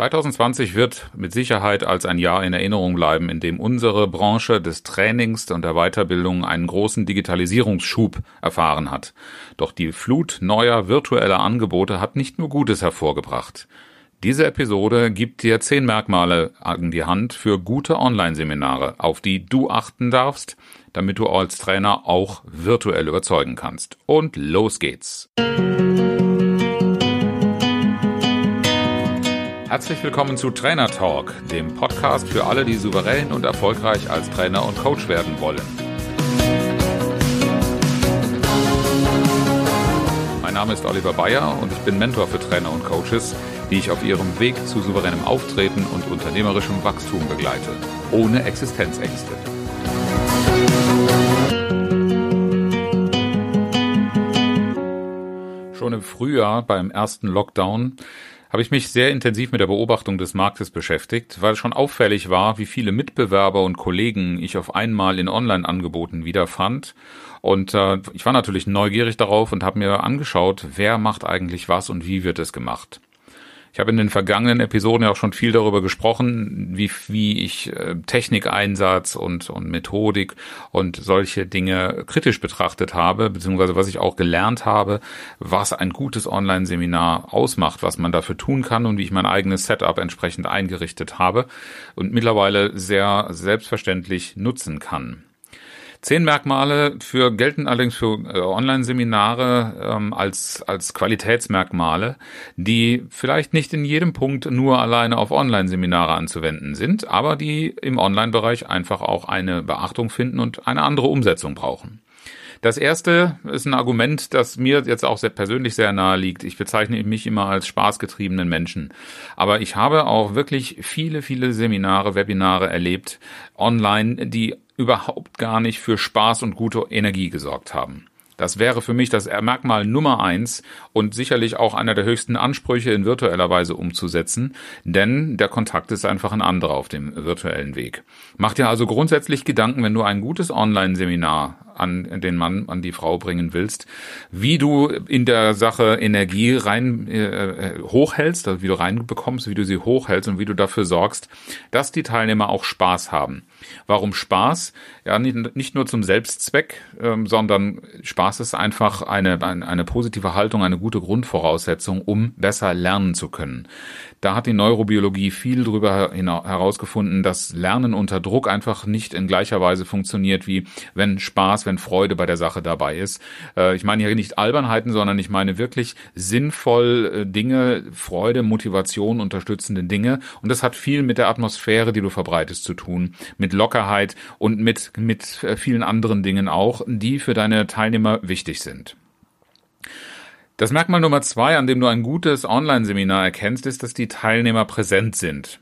2020 wird mit Sicherheit als ein Jahr in Erinnerung bleiben, in dem unsere Branche des Trainings und der Weiterbildung einen großen Digitalisierungsschub erfahren hat. Doch die Flut neuer virtueller Angebote hat nicht nur Gutes hervorgebracht. Diese Episode gibt dir zehn Merkmale an die Hand für gute Online-Seminare, auf die du achten darfst, damit du als Trainer auch virtuell überzeugen kannst. Und los geht's! Herzlich willkommen zu Trainer Talk, dem Podcast für alle, die souverän und erfolgreich als Trainer und Coach werden wollen. Mein Name ist Oliver Bayer und ich bin Mentor für Trainer und Coaches, die ich auf ihrem Weg zu souveränem Auftreten und unternehmerischem Wachstum begleite, ohne Existenzängste. Schon im Frühjahr beim ersten Lockdown habe ich mich sehr intensiv mit der Beobachtung des Marktes beschäftigt, weil schon auffällig war, wie viele Mitbewerber und Kollegen ich auf einmal in Online-Angeboten wiederfand. Und äh, ich war natürlich neugierig darauf und habe mir angeschaut, wer macht eigentlich was und wie wird es gemacht. Ich habe in den vergangenen Episoden ja auch schon viel darüber gesprochen, wie, wie ich äh, Technikeinsatz und, und Methodik und solche Dinge kritisch betrachtet habe, beziehungsweise was ich auch gelernt habe, was ein gutes Online-Seminar ausmacht, was man dafür tun kann und wie ich mein eigenes Setup entsprechend eingerichtet habe und mittlerweile sehr selbstverständlich nutzen kann. Zehn Merkmale für gelten allerdings für äh, Online-Seminare ähm, als als Qualitätsmerkmale, die vielleicht nicht in jedem Punkt nur alleine auf Online-Seminare anzuwenden sind, aber die im Online-Bereich einfach auch eine Beachtung finden und eine andere Umsetzung brauchen. Das erste ist ein Argument, das mir jetzt auch sehr persönlich sehr nahe liegt. Ich bezeichne mich immer als spaßgetriebenen Menschen. Aber ich habe auch wirklich viele, viele Seminare, Webinare erlebt online, die überhaupt gar nicht für Spaß und gute Energie gesorgt haben. Das wäre für mich das Merkmal Nummer eins und sicherlich auch einer der höchsten Ansprüche in virtueller Weise umzusetzen, denn der Kontakt ist einfach ein anderer auf dem virtuellen Weg. Mach dir also grundsätzlich Gedanken, wenn du ein gutes Online-Seminar an den Mann, an die Frau bringen willst, wie du in der Sache Energie rein äh, hochhältst, also wie du reinbekommst, wie du sie hochhältst und wie du dafür sorgst, dass die Teilnehmer auch Spaß haben. Warum Spaß? Ja, nicht, nicht nur zum Selbstzweck, ähm, sondern Spaß ist einfach eine, eine, eine positive Haltung, eine gute Grundvoraussetzung, um besser lernen zu können. Da hat die Neurobiologie viel darüber herausgefunden, dass Lernen unter Druck einfach nicht in gleicher Weise funktioniert, wie wenn Spaß, wenn Freude bei der Sache dabei ist. Äh, ich meine hier nicht Albernheiten, sondern ich meine wirklich sinnvoll äh, Dinge, Freude, Motivation, unterstützende Dinge. Und das hat viel mit der Atmosphäre, die du verbreitest, zu tun, mit Lockerheit und mit, mit äh, vielen anderen Dingen auch, die für deine Teilnehmer wichtig sind. Das Merkmal Nummer zwei, an dem du ein gutes Online-Seminar erkennst, ist, dass die Teilnehmer präsent sind.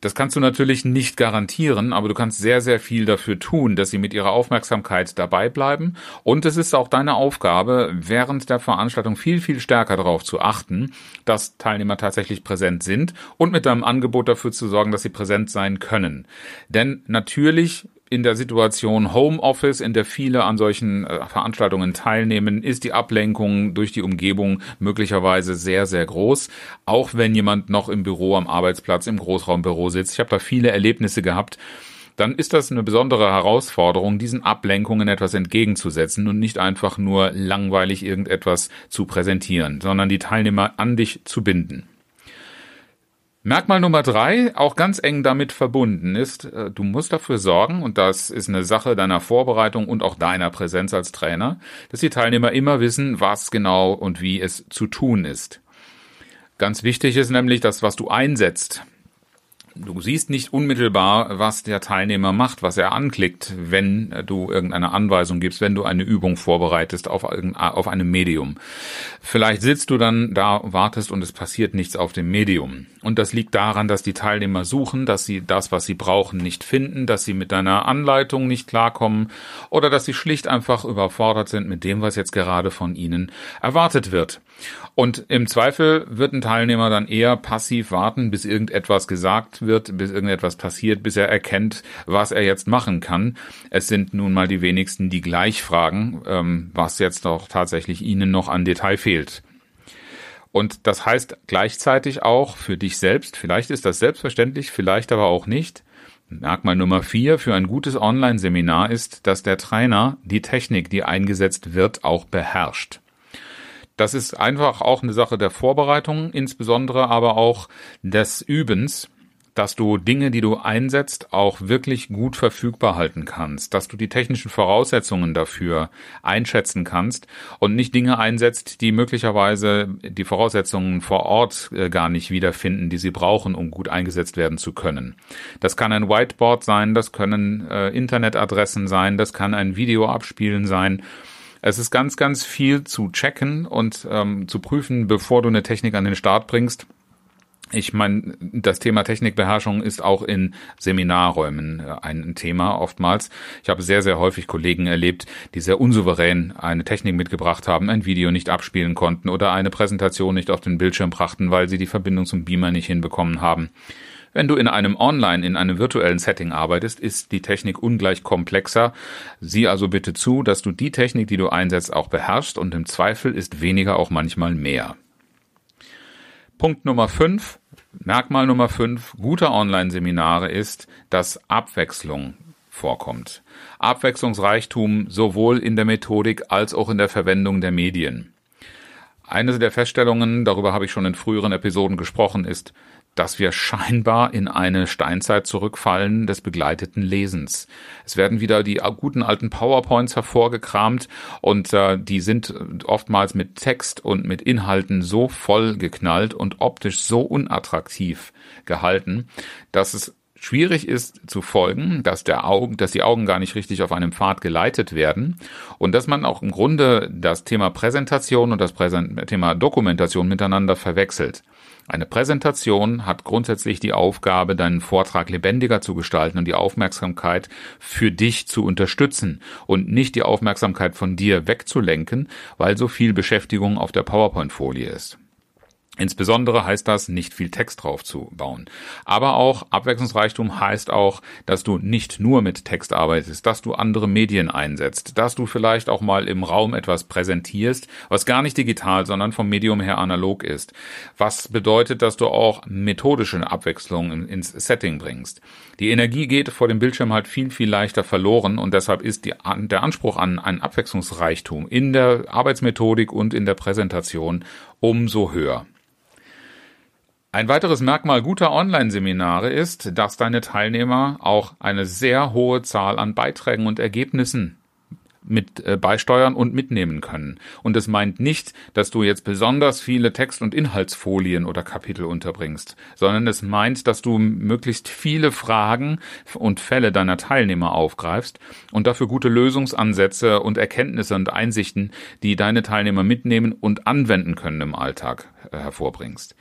Das kannst du natürlich nicht garantieren, aber du kannst sehr, sehr viel dafür tun, dass sie mit ihrer Aufmerksamkeit dabei bleiben. Und es ist auch deine Aufgabe, während der Veranstaltung viel, viel stärker darauf zu achten, dass Teilnehmer tatsächlich präsent sind und mit deinem Angebot dafür zu sorgen, dass sie präsent sein können. Denn natürlich in der Situation Homeoffice, in der viele an solchen äh, Veranstaltungen teilnehmen, ist die Ablenkung durch die Umgebung möglicherweise sehr, sehr groß. Auch wenn jemand noch im Büro, am Arbeitsplatz, im Großraumbüro sitzt. Ich habe da viele Erlebnisse gehabt. Dann ist das eine besondere Herausforderung, diesen Ablenkungen etwas entgegenzusetzen und nicht einfach nur langweilig irgendetwas zu präsentieren, sondern die Teilnehmer an dich zu binden. Merkmal Nummer drei, auch ganz eng damit verbunden ist, äh, du musst dafür sorgen, und das ist eine Sache deiner Vorbereitung und auch deiner Präsenz als Trainer, dass die Teilnehmer immer wissen, was genau und wie es zu tun ist. Ganz wichtig ist nämlich, dass was du einsetzt, Du siehst nicht unmittelbar, was der Teilnehmer macht, was er anklickt, wenn du irgendeine Anweisung gibst, wenn du eine Übung vorbereitest auf, auf einem Medium. Vielleicht sitzt du dann da, wartest und es passiert nichts auf dem Medium. Und das liegt daran, dass die Teilnehmer suchen, dass sie das, was sie brauchen, nicht finden, dass sie mit deiner Anleitung nicht klarkommen oder dass sie schlicht einfach überfordert sind mit dem, was jetzt gerade von ihnen erwartet wird. Und im Zweifel wird ein Teilnehmer dann eher passiv warten, bis irgendetwas gesagt wird, bis irgendetwas passiert, bis er erkennt, was er jetzt machen kann. Es sind nun mal die wenigsten, die gleich fragen, ähm, was jetzt doch tatsächlich ihnen noch an Detail fehlt. Und das heißt gleichzeitig auch für dich selbst, vielleicht ist das selbstverständlich, vielleicht aber auch nicht. Merkmal Nummer vier für ein gutes Online-Seminar ist, dass der Trainer die Technik, die eingesetzt wird, auch beherrscht. Das ist einfach auch eine Sache der Vorbereitung, insbesondere aber auch des Übens dass du Dinge, die du einsetzt, auch wirklich gut verfügbar halten kannst, dass du die technischen Voraussetzungen dafür einschätzen kannst und nicht Dinge einsetzt, die möglicherweise die Voraussetzungen vor Ort äh, gar nicht wiederfinden, die sie brauchen, um gut eingesetzt werden zu können. Das kann ein Whiteboard sein, das können äh, Internetadressen sein, das kann ein Video abspielen sein. Es ist ganz, ganz viel zu checken und ähm, zu prüfen, bevor du eine Technik an den Start bringst ich meine, das Thema Technikbeherrschung ist auch in Seminarräumen äh, ein Thema oftmals. Ich habe sehr, sehr häufig Kollegen erlebt, die sehr unsouverän eine Technik mitgebracht haben, ein Video nicht abspielen konnten oder eine Präsentation nicht auf den Bildschirm brachten, weil sie die Verbindung zum Beamer nicht hinbekommen haben. Wenn du in einem Online, in einem virtuellen Setting arbeitest, ist die Technik ungleich komplexer. Sieh also bitte zu, dass du die Technik, die du einsetzt, auch beherrschst und im Zweifel ist weniger auch manchmal mehr. Punkt Nummer fünf, Merkmal Nummer fünf guter Online-Seminare ist, dass Abwechslung vorkommt. Abwechslungsreichtum sowohl in der Methodik als auch in der Verwendung der Medien. Eine der Feststellungen, darüber habe ich schon in früheren Episoden gesprochen, ist, dass wir scheinbar in eine Steinzeit zurückfallen des begleiteten Lesens. Es werden wieder die guten alten PowerPoints hervorgekramt und äh, die sind oftmals mit Text und mit Inhalten so voll geknallt und optisch so unattraktiv gehalten, dass es schwierig ist zu folgen, dass der Augen, dass die Augen gar nicht richtig auf einem Pfad geleitet werden und dass man auch im Grunde das Thema Präsentation und das Thema Dokumentation miteinander verwechselt. Eine Präsentation hat grundsätzlich die Aufgabe, deinen Vortrag lebendiger zu gestalten und die Aufmerksamkeit für dich zu unterstützen und nicht die Aufmerksamkeit von dir wegzulenken, weil so viel Beschäftigung auf der PowerPoint-Folie ist. Insbesondere heißt das, nicht viel Text drauf zu bauen. Aber auch Abwechslungsreichtum heißt auch, dass du nicht nur mit Text arbeitest, dass du andere Medien einsetzt, dass du vielleicht auch mal im Raum etwas präsentierst, was gar nicht digital, sondern vom Medium her analog ist. Was bedeutet, dass du auch methodische Abwechslung ins Setting bringst. Die Energie geht vor dem Bildschirm halt viel, viel leichter verloren und deshalb ist die, der Anspruch an einen Abwechslungsreichtum in der Arbeitsmethodik und in der Präsentation umso höher. Ein weiteres Merkmal guter Online-Seminare ist, dass deine Teilnehmer auch eine sehr hohe Zahl an Beiträgen und Ergebnissen mit äh, beisteuern und mitnehmen können. Und es meint nicht, dass du jetzt besonders viele Text- und Inhaltsfolien oder Kapitel unterbringst, sondern es meint, dass du möglichst viele Fragen und Fälle deiner Teilnehmer aufgreifst und dafür gute Lösungsansätze und Erkenntnisse und Einsichten, die deine Teilnehmer mitnehmen und anwenden können im Alltag äh, hervorbringst.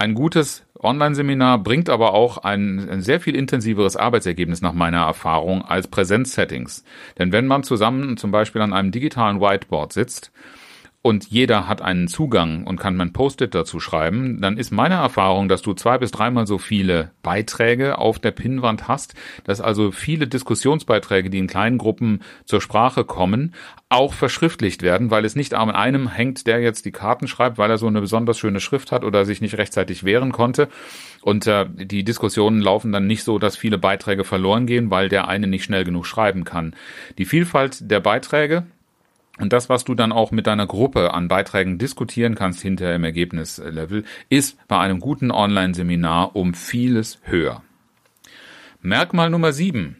Ein gutes Online-Seminar bringt aber auch ein, ein, sehr viel intensiveres Arbeitsergebnis nach meiner Erfahrung als Präsenzsettings. Denn wenn man zusammen zum Beispiel an einem digitalen Whiteboard sitzt und jeder hat einen Zugang und kann mein Post-it dazu schreiben, dann ist meine Erfahrung, dass du zwei bis dreimal so viele Beiträge auf der Pinnwand hast, dass also viele Diskussionsbeiträge, die in kleinen Gruppen zur Sprache kommen, auch verschriftlicht werden, weil es nicht an einem hängt, der jetzt die Karten schreibt, weil er so eine besonders schöne Schrift hat oder sich nicht rechtzeitig wehren konnte. Und äh, die Diskussionen laufen dann nicht so, dass viele Beiträge verloren gehen, weil der eine nicht schnell genug schreiben kann. Die Vielfalt der Beiträge, und das, was du dann auch mit deiner Gruppe an Beiträgen diskutieren kannst hinter im Ergebnislevel, ist bei einem guten Online-Seminar um vieles höher. Merkmal Nummer sieben.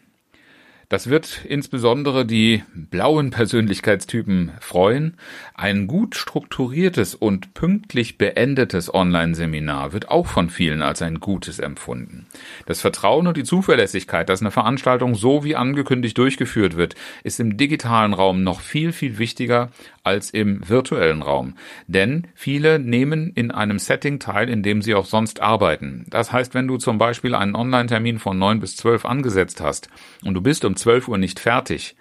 Das wird insbesondere die blauen Persönlichkeitstypen freuen. Ein gut strukturiertes und pünktlich beendetes Online-Seminar wird auch von vielen als ein gutes empfunden. Das Vertrauen und die Zuverlässigkeit, dass eine Veranstaltung so wie angekündigt durchgeführt wird, ist im digitalen Raum noch viel, viel wichtiger als im virtuellen Raum. Denn viele nehmen in einem Setting teil, in dem sie auch sonst arbeiten. Das heißt, wenn du zum Beispiel einen Online-Termin von neun bis zwölf angesetzt hast und du bist um 12 Uhr nicht fertig,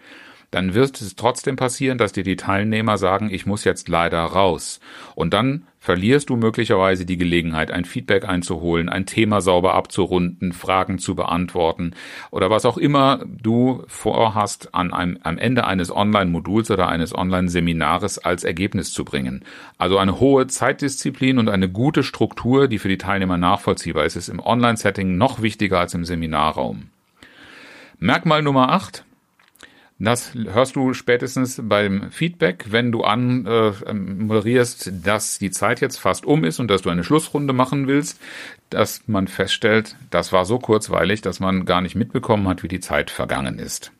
dann wird es trotzdem passieren, dass dir die Teilnehmer sagen, ich muss jetzt leider raus. Und dann verlierst du möglicherweise die Gelegenheit, ein Feedback einzuholen, ein Thema sauber abzurunden, Fragen zu beantworten oder was auch immer du vorhast, an einem, am Ende eines Online-Moduls oder eines Online-Seminares als Ergebnis zu bringen. Also eine hohe Zeitdisziplin und eine gute Struktur, die für die Teilnehmer nachvollziehbar ist, ist im Online-Setting noch wichtiger als im Seminarraum. Merkmal Nummer 8. Das hörst du spätestens beim Feedback, wenn du an äh, moderierst, dass die Zeit jetzt fast um ist und dass du eine Schlussrunde machen willst, dass man feststellt, das war so kurzweilig, dass man gar nicht mitbekommen hat, wie die Zeit vergangen ist.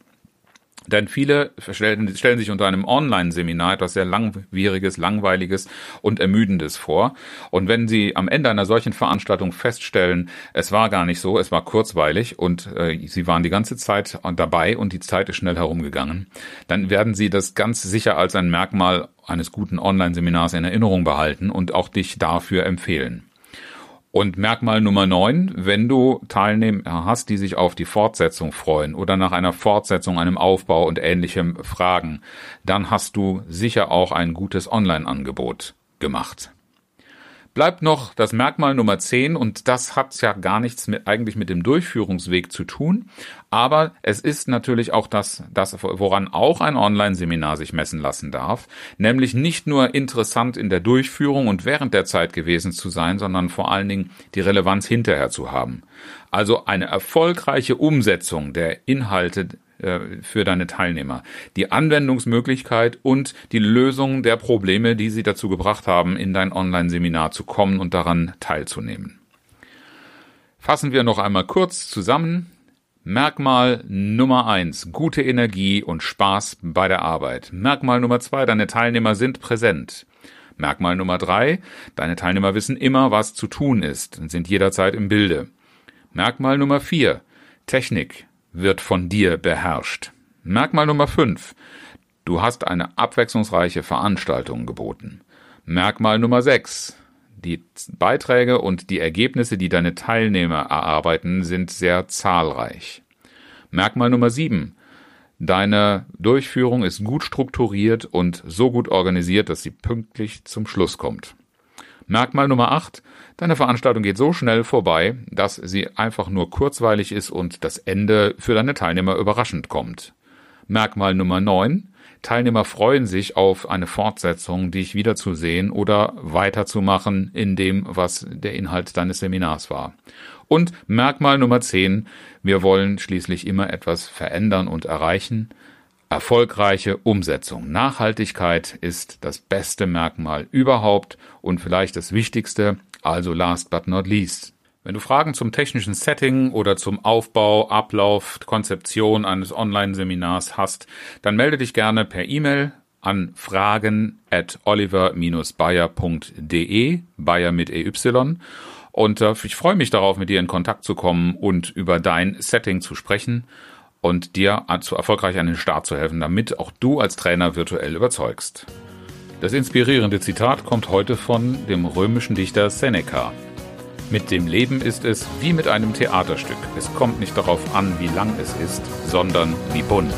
Denn viele stellen, stellen sich unter einem Online-Seminar etwas sehr langwieriges, langweiliges und ermüdendes vor. Und wenn sie am Ende einer solchen Veranstaltung feststellen, es war gar nicht so, es war kurzweilig und äh, sie waren die ganze Zeit dabei und die Zeit ist schnell herumgegangen, dann werden sie das ganz sicher als ein Merkmal eines guten Online-Seminars in Erinnerung behalten und auch dich dafür empfehlen. Und Merkmal Nummer neun, wenn du Teilnehmer hast, die sich auf die Fortsetzung freuen oder nach einer Fortsetzung, einem Aufbau und ähnlichem fragen, dann hast du sicher auch ein gutes Online-Angebot gemacht. Bleibt noch das Merkmal Nummer 10 und das hat ja gar nichts mit, eigentlich mit dem Durchführungsweg zu tun, aber es ist natürlich auch das, das woran auch ein Online-Seminar sich messen lassen darf, nämlich nicht nur interessant in der Durchführung und während der Zeit gewesen zu sein, sondern vor allen Dingen die Relevanz hinterher zu haben. Also eine erfolgreiche Umsetzung der Inhalte äh, für deine Teilnehmer. Die Anwendungsmöglichkeit und die Lösung der Probleme, die sie dazu gebracht haben, in dein Online-Seminar zu kommen und daran teilzunehmen. Fassen wir noch einmal kurz zusammen. Merkmal Nummer eins: gute Energie und Spaß bei der Arbeit. Merkmal Nummer zwei: deine Teilnehmer sind präsent. Merkmal Nummer drei: deine Teilnehmer wissen immer, was zu tun ist und sind jederzeit im Bilde. Merkmal Nummer vier: Technik wird von dir beherrscht. Merkmal Nummer 5. Du hast eine abwechslungsreiche Veranstaltung geboten. Merkmal Nummer 6. Die Beiträge und die Ergebnisse, die deine Teilnehmer erarbeiten, sind sehr zahlreich. Merkmal Nummer 7. Deine Durchführung ist gut strukturiert und so gut organisiert, dass sie pünktlich zum Schluss kommt. Merkmal Nummer 8. Deine Veranstaltung geht so schnell vorbei, dass sie einfach nur kurzweilig ist und das Ende für deine Teilnehmer überraschend kommt. Merkmal Nummer 9. Teilnehmer freuen sich auf eine Fortsetzung, dich wiederzusehen oder weiterzumachen in dem, was der Inhalt deines Seminars war. Und Merkmal Nummer 10. Wir wollen schließlich immer etwas verändern und erreichen. Erfolgreiche Umsetzung. Nachhaltigkeit ist das beste Merkmal überhaupt und vielleicht das wichtigste, also last but not least. Wenn du Fragen zum technischen Setting oder zum Aufbau, Ablauf, Konzeption eines Online-Seminars hast, dann melde dich gerne per E-Mail an fragen at oliver-bayer.de, Bayer mit EY. Und äh, ich freue mich darauf, mit dir in Kontakt zu kommen und über dein Setting zu sprechen und dir zu erfolgreich an den Start zu helfen, damit auch du als Trainer virtuell überzeugst. Das inspirierende Zitat kommt heute von dem römischen Dichter Seneca. Mit dem Leben ist es wie mit einem Theaterstück. Es kommt nicht darauf an, wie lang es ist, sondern wie bunt.